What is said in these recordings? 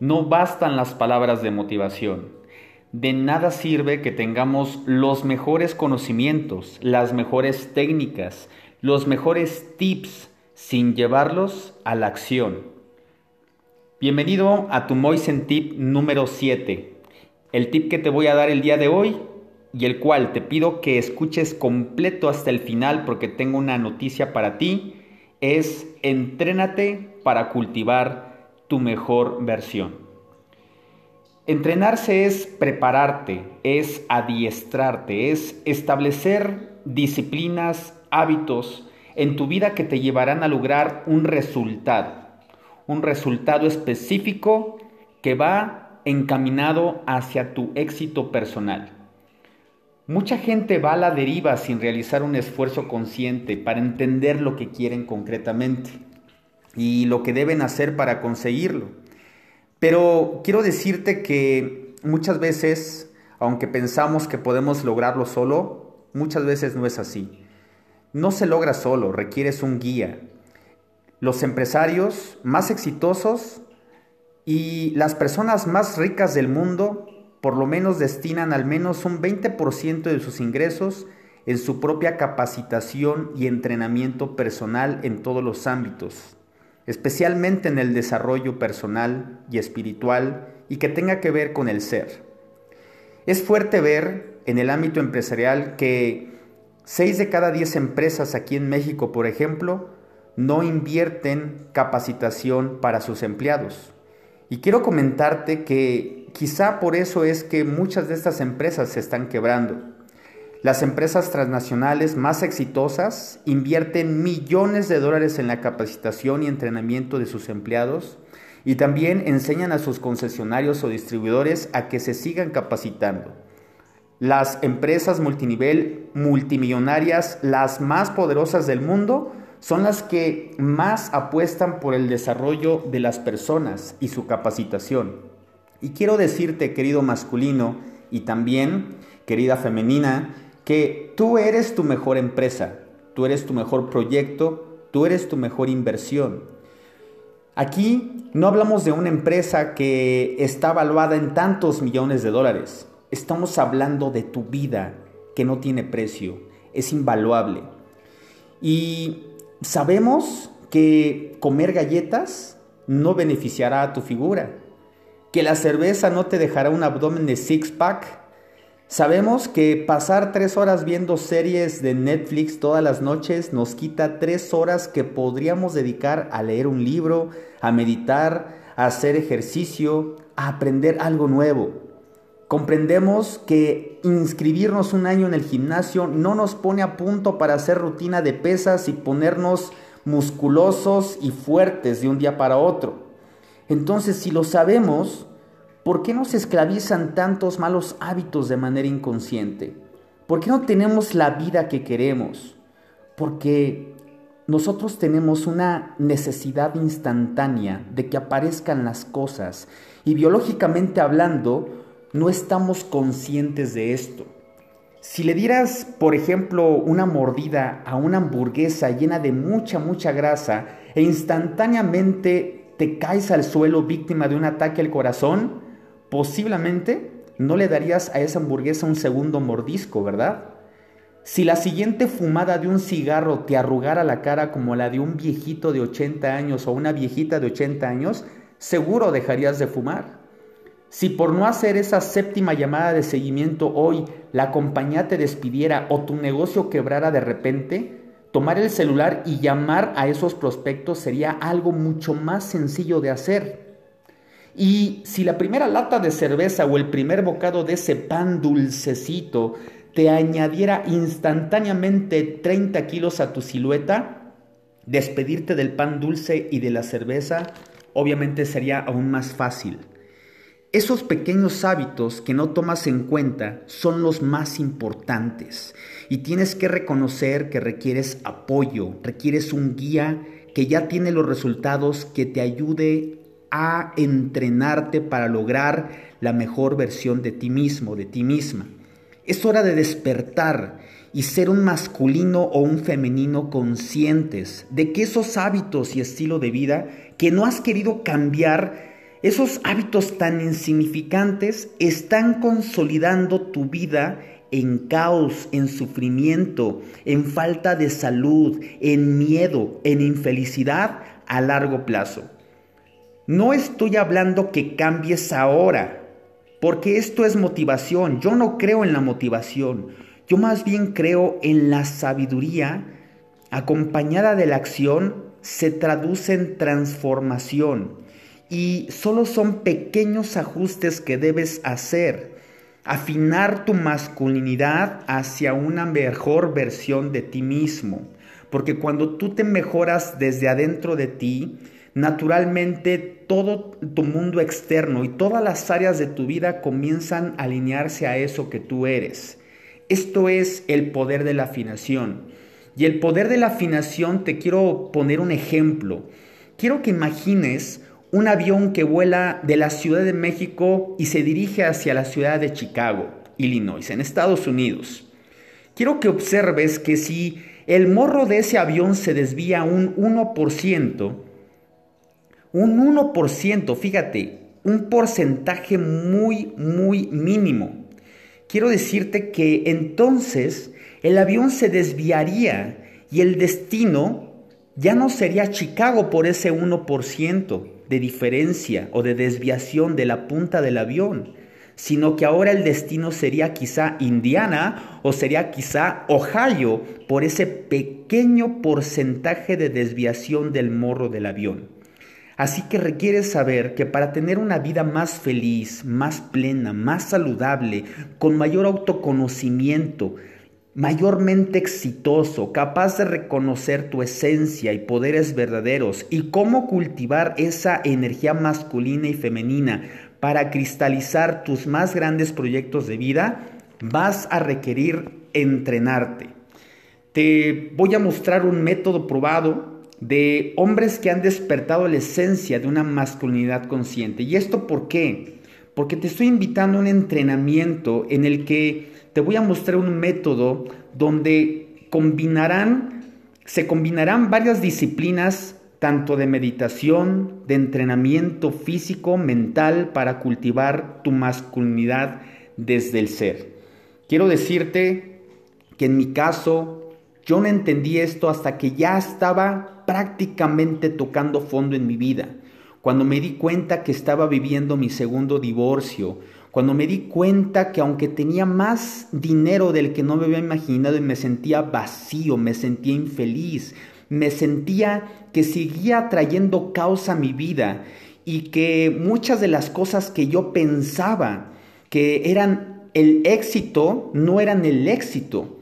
No bastan las palabras de motivación. De nada sirve que tengamos los mejores conocimientos, las mejores técnicas, los mejores tips sin llevarlos a la acción. Bienvenido a tu Moisen Tip número 7. El tip que te voy a dar el día de hoy y el cual te pido que escuches completo hasta el final porque tengo una noticia para ti es entrénate para cultivar tu mejor versión. Entrenarse es prepararte, es adiestrarte, es establecer disciplinas, hábitos en tu vida que te llevarán a lograr un resultado, un resultado específico que va encaminado hacia tu éxito personal. Mucha gente va a la deriva sin realizar un esfuerzo consciente para entender lo que quieren concretamente y lo que deben hacer para conseguirlo. Pero quiero decirte que muchas veces, aunque pensamos que podemos lograrlo solo, muchas veces no es así. No se logra solo, requieres un guía. Los empresarios más exitosos y las personas más ricas del mundo por lo menos destinan al menos un 20% de sus ingresos en su propia capacitación y entrenamiento personal en todos los ámbitos especialmente en el desarrollo personal y espiritual y que tenga que ver con el ser. Es fuerte ver en el ámbito empresarial que 6 de cada 10 empresas aquí en México, por ejemplo, no invierten capacitación para sus empleados. Y quiero comentarte que quizá por eso es que muchas de estas empresas se están quebrando. Las empresas transnacionales más exitosas invierten millones de dólares en la capacitación y entrenamiento de sus empleados y también enseñan a sus concesionarios o distribuidores a que se sigan capacitando. Las empresas multinivel multimillonarias, las más poderosas del mundo, son las que más apuestan por el desarrollo de las personas y su capacitación. Y quiero decirte, querido masculino, y también, querida femenina, que tú eres tu mejor empresa, tú eres tu mejor proyecto, tú eres tu mejor inversión. Aquí no hablamos de una empresa que está valuada en tantos millones de dólares. Estamos hablando de tu vida que no tiene precio, es invaluable. Y sabemos que comer galletas no beneficiará a tu figura, que la cerveza no te dejará un abdomen de six-pack Sabemos que pasar tres horas viendo series de Netflix todas las noches nos quita tres horas que podríamos dedicar a leer un libro, a meditar, a hacer ejercicio, a aprender algo nuevo. Comprendemos que inscribirnos un año en el gimnasio no nos pone a punto para hacer rutina de pesas y ponernos musculosos y fuertes de un día para otro. Entonces, si lo sabemos, ¿Por qué nos esclavizan tantos malos hábitos de manera inconsciente? ¿Por qué no tenemos la vida que queremos? Porque nosotros tenemos una necesidad instantánea de que aparezcan las cosas y biológicamente hablando no estamos conscientes de esto. Si le dieras, por ejemplo, una mordida a una hamburguesa llena de mucha, mucha grasa e instantáneamente te caes al suelo víctima de un ataque al corazón, posiblemente no le darías a esa hamburguesa un segundo mordisco, ¿verdad? Si la siguiente fumada de un cigarro te arrugara la cara como la de un viejito de 80 años o una viejita de 80 años, seguro dejarías de fumar. Si por no hacer esa séptima llamada de seguimiento hoy la compañía te despidiera o tu negocio quebrara de repente, tomar el celular y llamar a esos prospectos sería algo mucho más sencillo de hacer. Y si la primera lata de cerveza o el primer bocado de ese pan dulcecito te añadiera instantáneamente 30 kilos a tu silueta, despedirte del pan dulce y de la cerveza obviamente sería aún más fácil. Esos pequeños hábitos que no tomas en cuenta son los más importantes y tienes que reconocer que requieres apoyo, requieres un guía que ya tiene los resultados que te ayude a entrenarte para lograr la mejor versión de ti mismo, de ti misma. Es hora de despertar y ser un masculino o un femenino conscientes de que esos hábitos y estilo de vida que no has querido cambiar Esos hábitos tan insignificantes están consolidando tu vida en caos, en sufrimiento, en falta de salud, en miedo, en infelicidad a largo plazo. No estoy hablando que cambies ahora, porque esto es motivación. Yo no creo en la motivación. Yo más bien creo en la sabiduría acompañada de la acción se traduce en transformación y solo son pequeños ajustes que debes hacer. Afinar tu masculinidad hacia una mejor versión de ti mismo. Porque cuando tú te mejoras desde adentro de ti, naturalmente todo tu mundo externo y todas las áreas de tu vida comienzan a alinearse a eso que tú eres. Esto es el poder de la afinación. Y el poder de la afinación te quiero poner un ejemplo. Quiero que imagines un avión que vuela de la Ciudad de México y se dirige hacia la ciudad de Chicago, Illinois, en Estados Unidos. Quiero que observes que si el morro de ese avión se desvía un 1%, un 1%, fíjate, un porcentaje muy, muy mínimo. Quiero decirte que entonces el avión se desviaría y el destino ya no sería Chicago por ese 1% de diferencia o de desviación de la punta del avión, sino que ahora el destino sería quizá Indiana o sería quizá Ohio por ese pequeño porcentaje de desviación del morro del avión. Así que requieres saber que para tener una vida más feliz, más plena, más saludable, con mayor autoconocimiento, mayormente exitoso, capaz de reconocer tu esencia y poderes verdaderos y cómo cultivar esa energía masculina y femenina para cristalizar tus más grandes proyectos de vida, vas a requerir entrenarte. Te voy a mostrar un método probado de hombres que han despertado la esencia de una masculinidad consciente. ¿Y esto por qué? Porque te estoy invitando a un entrenamiento en el que te voy a mostrar un método donde combinarán, se combinarán varias disciplinas, tanto de meditación, de entrenamiento físico, mental, para cultivar tu masculinidad desde el ser. Quiero decirte que en mi caso, yo no entendí esto hasta que ya estaba prácticamente tocando fondo en mi vida. Cuando me di cuenta que estaba viviendo mi segundo divorcio, cuando me di cuenta que aunque tenía más dinero del que no me había imaginado y me sentía vacío, me sentía infeliz, me sentía que seguía trayendo causa a mi vida y que muchas de las cosas que yo pensaba que eran el éxito no eran el éxito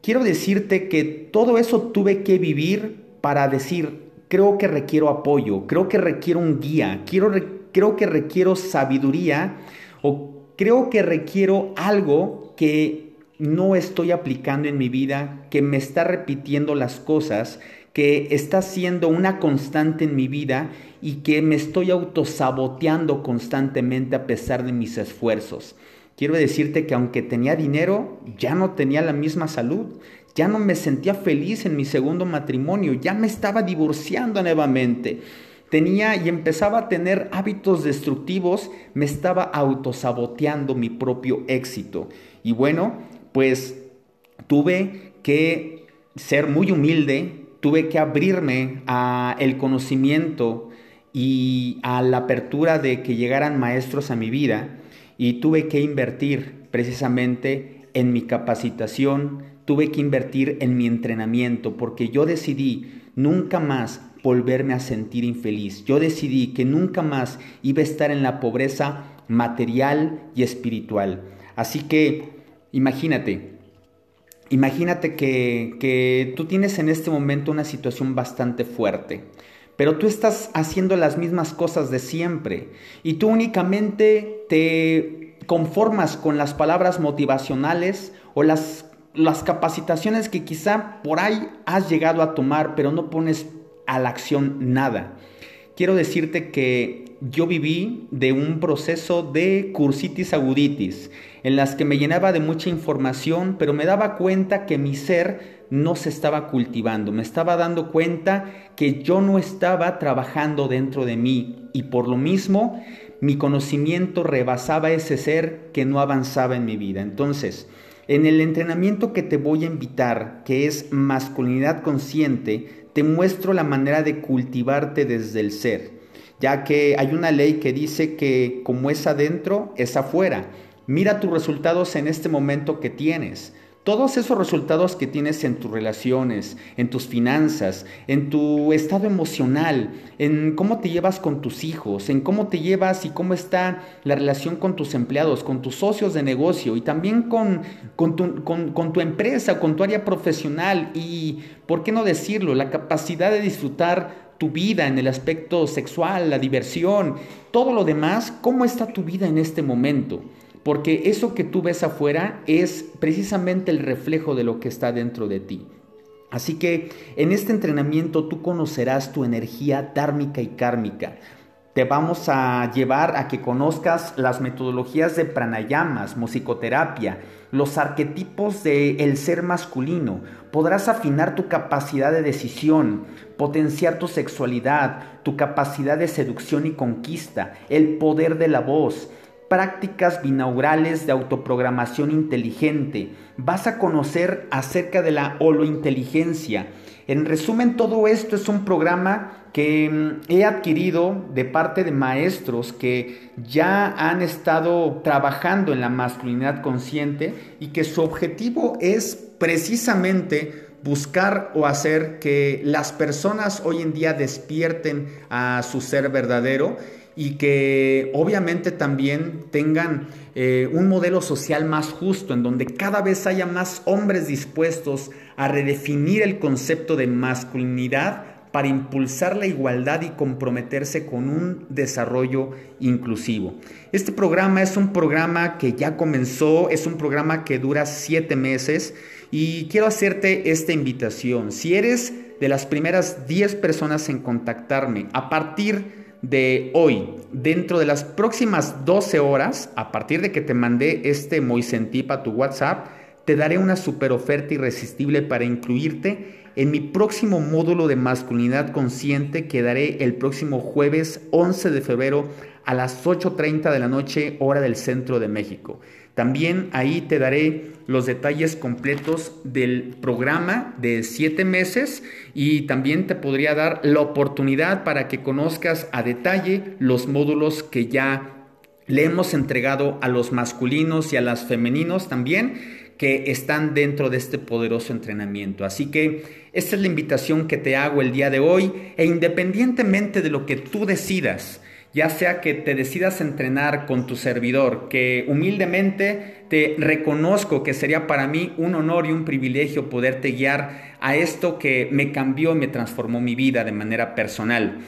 quiero decirte que todo eso tuve que vivir para decir, creo que requiero apoyo, creo que requiero un guía, quiero, creo que requiero sabiduría o creo que requiero algo que no estoy aplicando en mi vida, que me está repitiendo las cosas, que está siendo una constante en mi vida y que me estoy autosaboteando constantemente a pesar de mis esfuerzos. Quiero decirte que aunque tenía dinero, ya no tenía la misma salud, ya no me sentía feliz en mi segundo matrimonio, ya me estaba divorciando nuevamente. Tenía y empezaba a tener hábitos destructivos, me estaba autosaboteando mi propio éxito. Y bueno, pues tuve que ser muy humilde, tuve que abrirme a el conocimiento y a la apertura de que llegaran maestros a mi vida y tuve que invertir precisamente en mi capacitación, tuve que invertir en mi entrenamiento, porque yo decidí nunca más volverme a sentir infeliz. Yo decidí que nunca más iba a estar en la pobreza material y espiritual. Así que imagínate, imagínate que, que tú tienes en este momento una situación bastante fuerte pero tú estás haciendo las mismas cosas de siempre y tú únicamente te conformas con las palabras motivacionales o las, las capacitaciones que quizá por ahí has llegado a tomar, pero no pones a la acción nada. Quiero decirte que yo viví de un proceso de cursitis aguditis, en las que me llenaba de mucha información, pero me daba cuenta que mi ser no se estaba cultivando, me estaba dando cuenta que yo no estaba trabajando dentro de mí y por lo mismo mi conocimiento rebasaba ese ser que no avanzaba en mi vida. Entonces, en el entrenamiento que te voy a invitar, que es masculinidad consciente, te muestro la manera de cultivarte desde el ser, ya que hay una ley que dice que como es adentro, es afuera. Mira tus resultados en este momento que tienes. Todos esos resultados que tienes en tus relaciones, en tus finanzas, en tu estado emocional, en cómo te llevas con tus hijos, en cómo te llevas y cómo está la relación con tus empleados, con tus socios de negocio y también con, tu empresa, con tu área profesional y, ¿por qué no decirlo?, la capacidad de disfrutar tu vida en el aspecto sexual, la diversión, todo lo demás, ¿cómo está tu vida en este momento? Porque eso que tú ves afuera es precisamente el reflejo de lo que está dentro de ti. Así que en este entrenamiento tú conocerás tu energía dármica y kármica. Te vamos a llevar a que conozcas las metodologías de pranayamas, musicoterapia, los arquetipos del el ser masculino. Podrás afinar tu capacidad de decisión, potenciar tu sexualidad, tu capacidad de seducción y conquista, el poder de la voz, prácticas binaurales de autoprogramación inteligente. Vas a conocer acerca de la holointeligencia. En resumen, todo esto es un programa que mm, he adquirido de parte de maestros que ya han estado trabajando en la masculinidad consciente y que su objetivo es precisamente buscar o hacer que las personas hoy en día despierten a su ser verdadero y que obviamente también tengan eh, un modelo social más justo, en donde cada vez haya más hombres dispuestos a redefinir el concepto de masculinidad para impulsar la igualdad y comprometerse con un desarrollo inclusivo. Este programa es un programa que ya comenzó, es un programa que dura siete meses y quiero hacerte esta invitación. Si eres de las primeras 10 personas en contactarme a partir de hoy, dentro de las próximas 12 horas, a partir de que te mandé este Moisentip a tu WhatsApp, te daré una super oferta irresistible para incluirte en mi próximo módulo de masculinidad consciente que daré el próximo jueves 11 de febrero a las 8.30 de la noche hora del centro de México. También ahí te daré los detalles completos del programa de siete meses y también te podría dar la oportunidad para que conozcas a detalle los módulos que ya le hemos entregado a los masculinos y a las femeninos también que están dentro de este poderoso entrenamiento. Así que esta es la invitación que te hago el día de hoy e independientemente de lo que tú decidas, ya sea que te decidas entrenar con tu servidor, que humildemente te reconozco que sería para mí un honor y un privilegio poderte guiar a esto que me cambió y me transformó mi vida de manera personal.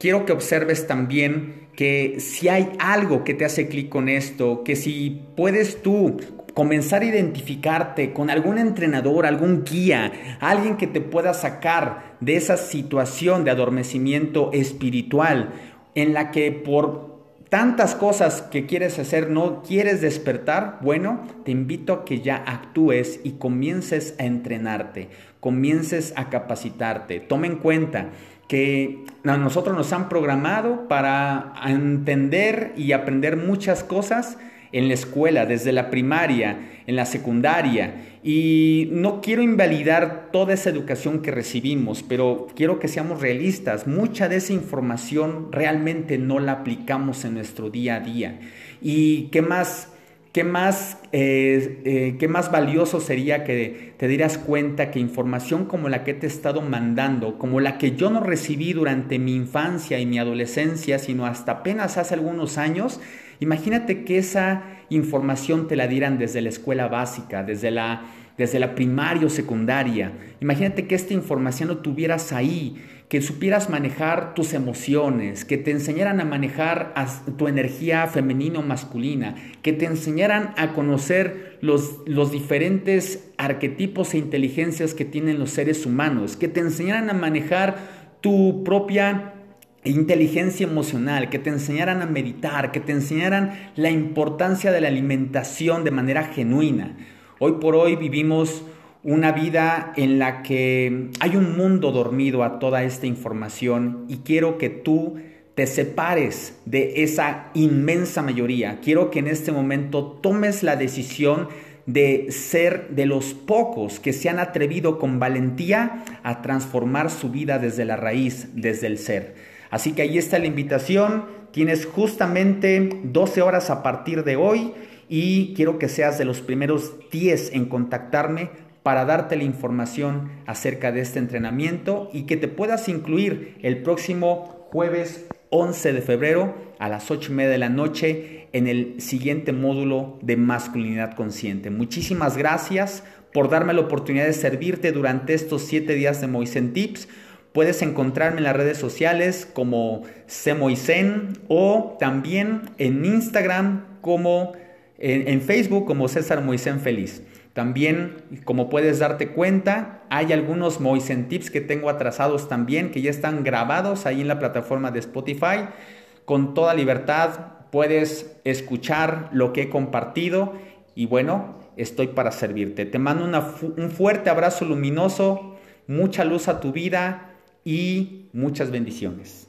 Quiero que observes también que si hay algo que te hace clic con esto, que si puedes tú comenzar a identificarte con algún entrenador, algún guía, alguien que te pueda sacar de esa situación de adormecimiento espiritual, en la que por tantas cosas que quieres hacer no quieres despertar, bueno, te invito a que ya actúes y comiences a entrenarte, comiences a capacitarte. Toma en cuenta que a nosotros nos han programado para entender y aprender muchas cosas en la escuela, desde la primaria, en la secundaria. Y no quiero invalidar toda esa educación que recibimos, pero quiero que seamos realistas. Mucha de esa información realmente no la aplicamos en nuestro día a día. ¿Y qué más? ¿Qué más, eh, eh, ¿Qué más valioso sería que te dieras cuenta que información como la que te he estado mandando, como la que yo no recibí durante mi infancia y mi adolescencia, sino hasta apenas hace algunos años, Imagínate que esa información te la dieran desde la escuela básica, desde la, desde la primaria o secundaria. Imagínate que esta información lo tuvieras ahí, que supieras manejar tus emociones, que te enseñaran a manejar tu energía femenina o masculina, que te enseñaran a conocer los, los diferentes arquetipos e inteligencias que tienen los seres humanos, que te enseñaran a manejar tu propia inteligencia emocional, que te enseñaran a meditar, que te enseñaran la importancia de la alimentación de manera genuina. Hoy por hoy vivimos una vida en la que hay un mundo dormido a toda esta información y quiero que tú te separes de esa inmensa mayoría. Quiero que en este momento tomes la decisión de ser de los pocos que se han atrevido con valentía a transformar su vida desde la raíz, desde el ser. Así que ahí está la invitación. Tienes justamente 12 horas a partir de hoy y quiero que seas de los primeros 10 en contactarme para darte la información acerca de este entrenamiento y que te puedas incluir el próximo jueves 11 de febrero a las 8 y media de la noche en el siguiente módulo de masculinidad consciente. Muchísimas gracias por darme la oportunidad de servirte durante estos 7 días de Moisen Tips. Puedes encontrarme en las redes sociales como Semoisen o también en Instagram como en, Facebook como César Moisen Feliz. También, como puedes darte cuenta, hay algunos Moisen Tips que tengo atrasados también, que ya están grabados ahí en la plataforma de Spotify. Con toda libertad puedes escuchar lo que he compartido y bueno, estoy para servirte. Te mando un fuerte abrazo luminoso, mucha luz a tu vida y muchas bendiciones.